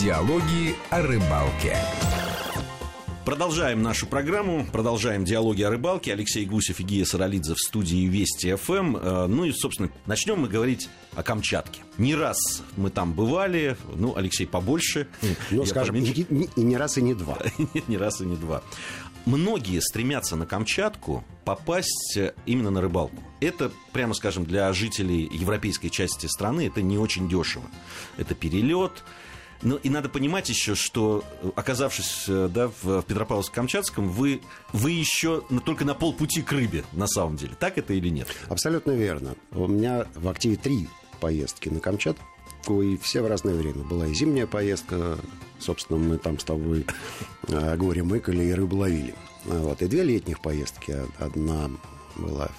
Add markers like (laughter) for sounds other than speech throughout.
Диалоги о рыбалке. Продолжаем нашу программу, продолжаем диалоги о рыбалке. Алексей Гусев и Гия Саралидзе в студии Вести ФМ. Э, Ну и, собственно, начнем мы говорить о Камчатке. Не раз мы там бывали, ну, Алексей побольше. Ну, (laughs) я скажем, поменьше. и, и не раз, и не два. (laughs) Нет, не раз и не два. Многие стремятся на Камчатку попасть э, именно на рыбалку. Это, прямо скажем, для жителей европейской части страны это не очень дешево. Это перелет. Ну и надо понимать еще, что э, оказавшись э, да, в Петропавловске-Камчатском, вы, вы еще только на полпути к рыбе, на самом деле. Так это или нет? Абсолютно верно. У меня в активе три поездки на Камчатку, и все в разное время. Была и зимняя поездка, собственно, мы там с тобой э, горе мыкали и рыбу ловили. А Вот. И две летних поездки. Одна была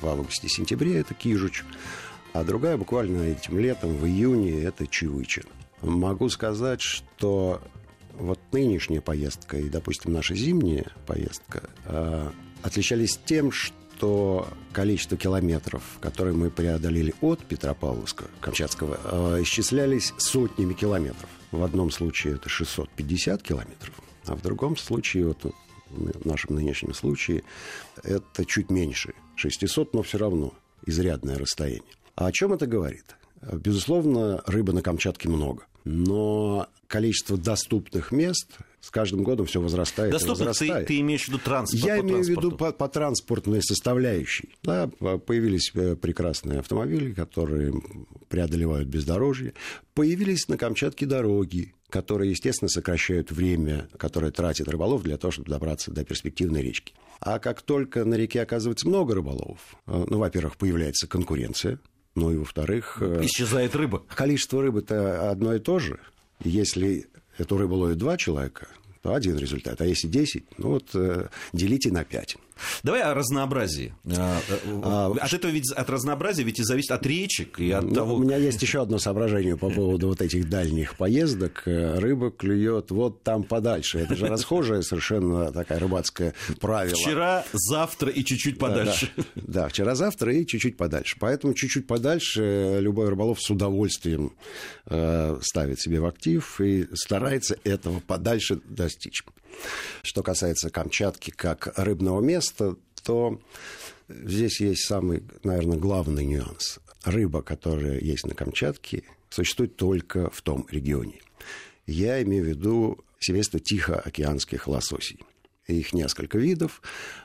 в августе-сентябре, это Кижуч, а другая буквально этим летом, в июне, это Чивыча. Могу сказать, что вот нынешняя поездка и, допустим, наша зимняя поездка э, отличались тем, что количество километров, которые мы преодолели от Петропавловска, Камчатского, э, исчислялись сотнями километров. В одном случае это 650 километров, а в другом случае, вот в нашем нынешнем случае, это чуть меньше 600, но все равно изрядное расстояние. А о чем это говорит? Безусловно, рыбы на Камчатке много. Но количество доступных мест с каждым годом все возрастает. и Доступно ты, ты имеешь в виду транспорт? Я имею в виду по, по транспортной составляющей. Да, по- появились э, прекрасные автомобили, которые преодолевают бездорожье. Появились на Камчатке дороги, которые, естественно, сокращают время, которое тратит рыболов для того, чтобы добраться до перспективной речки. А как только на реке оказывается много рыболовов, э, ну, во-первых, появляется конкуренция, ну и, во-вторых, э, Исчезает рыба. количество рыбы-то одно и то же. Если эту рыбу ловят два человека, то один результат. А если 10, ну вот э, делите на 5. Давай о разнообразии. А, А, От этого ведь от разнообразия ведь и зависит от речек и от Ну, того. У меня есть еще одно соображение по поводу вот этих дальних поездок. Э, Рыба клюет вот там подальше. Это же расхожее совершенно такая рыбацкое правило. Вчера, завтра и чуть-чуть подальше. Да, да, вчера-завтра и чуть-чуть подальше. Поэтому чуть-чуть подальше э, любой рыболов с удовольствием э, ставит себе в актив и старается этого подальше достичь. Что касается Камчатки как рыбного места, то здесь есть самый, наверное, главный нюанс. Рыба, которая есть на Камчатке, существует только в том регионе. Я имею в виду семейство тихоокеанских лососей. Их несколько видов,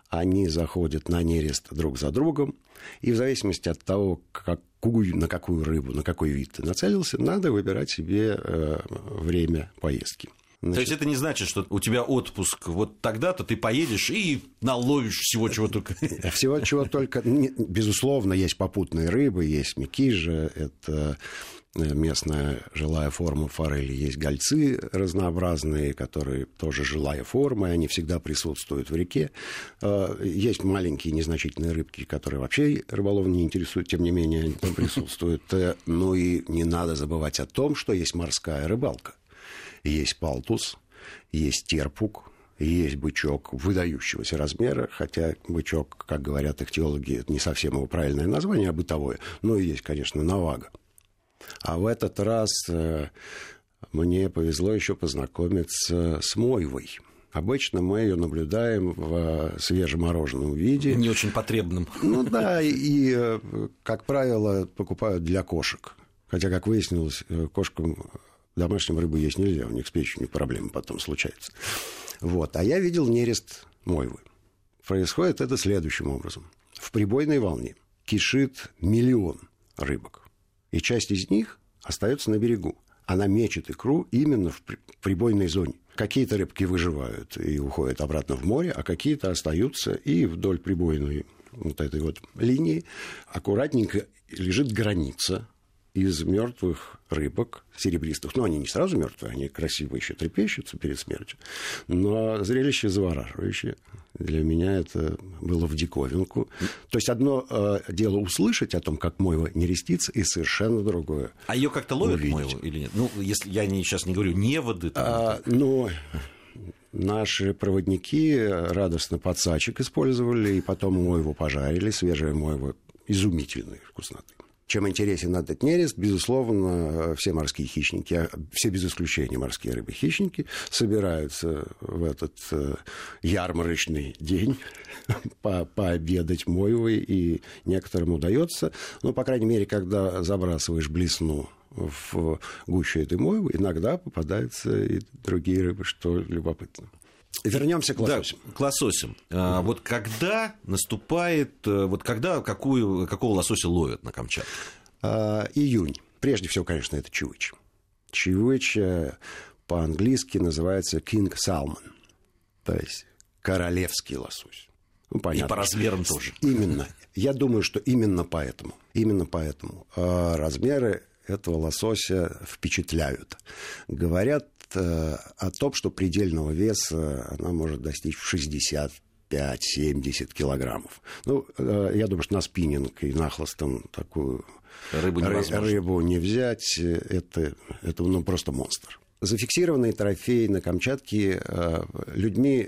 они заходят на нерест друг за другом, и в зависимости от того, какую, на какую рыбу, на какой вид ты нацелился, надо выбирать себе э, время поездки. То есть это не значит, что у тебя отпуск вот тогда-то ты поедешь и наловишь всего, чего только. (laughs) Всего чего только... Безусловно, есть попутные рыбы, есть микижа, это э, местная жилая форма форели, есть гольцы разнообразные, которые тоже жилая форма, и они всегда присутствуют в реке. Э, Есть маленькие незначительные рыбки, которые вообще рыболов не интересуют, тем не менее они там присутствуют. Э, Ну и не надо забывать о том, что есть морская рыбалка. Есть палтус, есть терпук, есть бычок выдающегося размера, хотя бычок, как говорят ихтиологи, это не совсем его правильное название, а бытовое. Ну и есть, конечно, навага. А в этот раз э, мне повезло еще познакомиться с мойвой. Обычно мы ее наблюдаем в э, свежемороженом виде. Не очень потребным. Ну да, и, э, как правило, покупают для кошек. Хотя, как выяснилось, кошкам домашним рыбу есть нельзя, у них с печенью проблемы потом случаются. Вот. А я видел нерест мойвы. Происходит это следующим образом. В прибойной волне кишит миллион рыбок. И часть из них остается на берегу. Она мечет икру именно в при- прибойной зоне. Какие-то рыбки выживают и уходят обратно в море, а какие-то остаются и вдоль прибойной вот этой вот линии аккуратненько лежит граница из мертвых рыбок серебристых. Ну, они не сразу мертвые, они красиво еще трепещутся перед смертью. Но зрелище завораживающее. Для меня это было в диковинку. То есть одно э, дело услышать о том, как мойва нерестится, и совершенно другое. А ее как-то ловят Увидеть. мойву или нет? Ну, если я не, сейчас не говорю неводы, там, А, ну, наши проводники радостно подсачек использовали, и потом мойву пожарили, свежая мойва изумительной вкусноты. Чем интересен этот нерест, безусловно, все морские хищники, а все без исключения морские рыбы-хищники собираются в этот э, ярмарочный день (laughs) по пообедать мойвой, и некоторым удается, ну, по крайней мере, когда забрасываешь блесну в гущу этой мойвы, иногда попадаются и другие рыбы, что любопытно. Вернемся к лососям. Да, к лососям. А, вот когда наступает, э, вот когда какую, какого лосося ловят на Камчатке? А, июнь. Прежде всего, конечно, это чивыч. Чивыч э, по-английски называется king salmon, то есть королевский лосось. Ну, понятно. И по размерам тоже. Именно. Я думаю, что именно поэтому. Именно поэтому. А размеры этого лосося впечатляют. Говорят э, о том, что предельного веса она может достичь в 60 5-70 килограммов. Ну, э, я думаю, что на спиннинг и нахлостом такую рыбу, рыбу не взять. Это, это ну, просто монстр. Зафиксированный трофей на Камчатке э, людьми,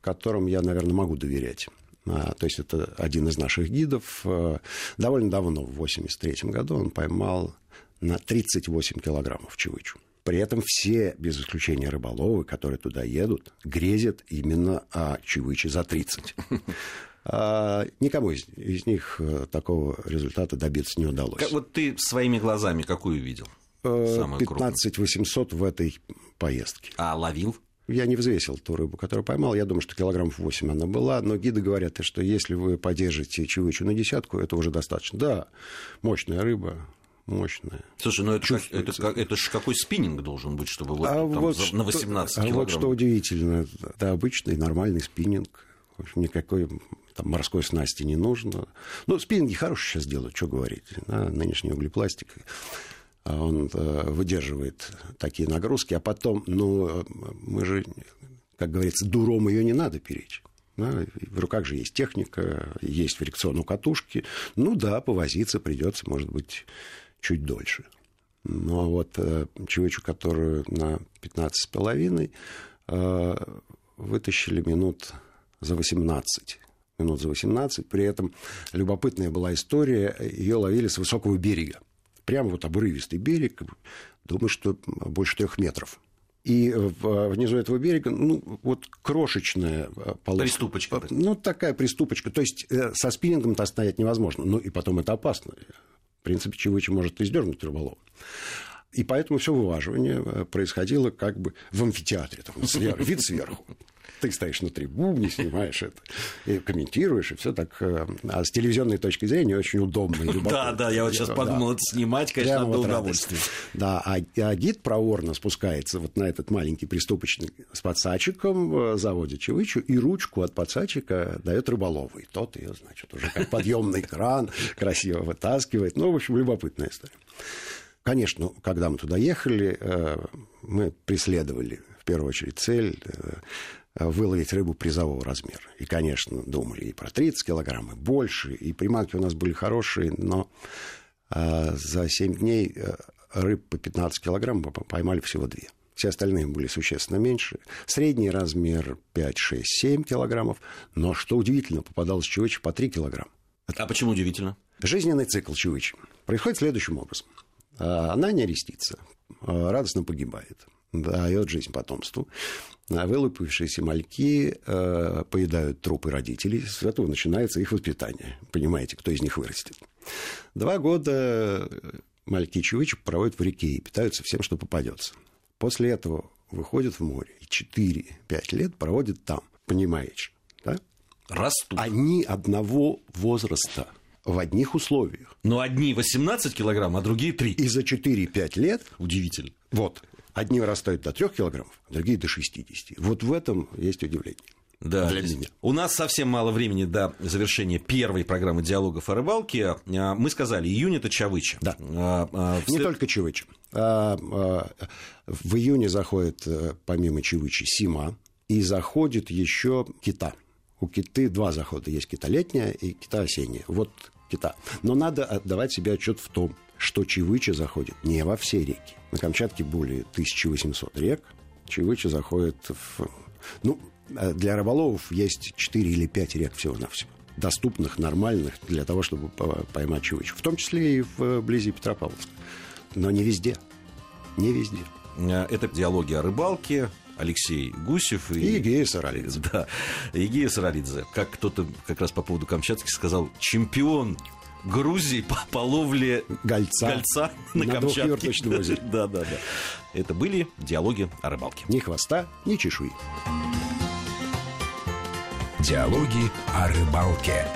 которым я, наверное, могу доверять. А, то есть это один из наших гидов. Довольно давно, в 1983 году, он поймал на 38 килограммов чевычу. При этом все, без исключения рыболовы, которые туда едут, грезят именно о чевыче за 30. (laughs) А никому из, из них э, такого результата добиться не удалось. Как, вот ты своими глазами какую видел? 15 э, 800 в этой поездке. А ловил? Я не взвесил ту рыбу, которую поймал. Я думаю, что килограммов 8 она была. Но гиды говорят, что если вы поддержите чевычу на десятку, это уже достаточно. Да, мощная рыба, мощная. Слушай, ну это, как, это, как, это же какой спиннинг должен быть, чтобы вот, а там, вот на 18 что, килограмм? А вот что удивительно, это обычный нормальный спиннинг. В общем, никакой там, морской снасти не нужно. Ну, спиннинги хорошие сейчас делают, что говорить. Да, нынешний углепластик а он э, выдерживает такие нагрузки, а потом, ну, мы же, как говорится, дуром ее не надо перечь. Да, в руках же есть техника, есть фрикцион у катушки. Ну да, повозиться придется, может быть, чуть дольше. Но вот э, чевычу, которую на 15,5 э, вытащили минут за 18 минут за 18. При этом любопытная была история, ее ловили с высокого берега. Прямо вот обрывистый берег, думаю, что больше трех метров. И внизу этого берега, ну, вот крошечная полоска. Приступочка. Ну, такая приступочка. То есть э, со спиннингом-то стоять невозможно. Ну, и потом это опасно. В принципе, Чевыча может издернуть рыболова. И поэтому все вываживание э, происходило как бы в амфитеатре, там, вид сверху. Ты стоишь внутри бубни, снимаешь это, и комментируешь, и все так. Э, а с телевизионной точки зрения очень удобно. Да, да, я вот сейчас подумал, это снимать, конечно, Прямо было удовольствие. Да, а, а гид проворно спускается вот на этот маленький приступочный с подсачиком, э, заводит чевычу, и ручку от подсачика дает рыболову. И тот ее, значит, уже как подъемный кран красиво вытаскивает. Ну, в общем, любопытная история. Конечно, когда мы туда ехали, э, мы преследовали в первую очередь цель выловить рыбу призового размера. И, конечно, думали и про 30 килограмм, и больше, и приманки у нас были хорошие, но э, за 7 дней э, рыб по 15 килограмм поймали всего две. Все остальные были существенно меньше. Средний размер 5, 6, 7 килограммов. Но, что удивительно, попадалось чевыча по 3 килограмма. А почему удивительно? Жизненный цикл чевычи происходит следующим образом. А, она не рестится, а, радостно погибает дает жизнь потомству. А вылупившиеся мальки э, поедают трупы родителей. С этого начинается их воспитание. Понимаете, кто из них вырастет. Два года мальки чевычек проводят в реке и питаются всем, что попадется. После этого выходят в море и 4-5 лет проводят там. Понимаете? Да? Растут. Они одного возраста в одних условиях. Но одни 18 килограмм, а другие 3. И за 4-5 лет... Удивительно. Вот. Одни вырастают до 3 килограммов, а другие до 60. Вот в этом есть удивление. Да, для меня. У нас совсем мало времени до завершения первой программы диалогов о рыбалке. А, мы сказали, июнь это Чавыча. Да. А, а, Не только Чавыча. А, а, в июне заходит, э, помимо Чавычи, Сима, и заходит еще кита. У киты два захода. Есть кита летняя и кита осенняя. Вот кита. Но надо отдавать себе отчет в том, что Чевыча заходит не во все реки. На Камчатке более 1800 рек. Чевыча заходит в... Ну, для рыболовов есть 4 или 5 рек всего-навсего. доступных, нормальных для того, чтобы поймать чувачку. В том числе и вблизи Петропавловска. Но не везде. Не везде. Э, это диалоги о рыбалке. Алексей Гусев и, и Егея Саралидзе. Да, Егея Саралидзе. Как кто-то как раз по поводу Камчатки сказал, чемпион Грузии по, по ловле гольца, гольца на, на Камчатке. (laughs) Да, да, да. Это были диалоги о рыбалке. Ни хвоста, ни чешуи. Диалоги о рыбалке.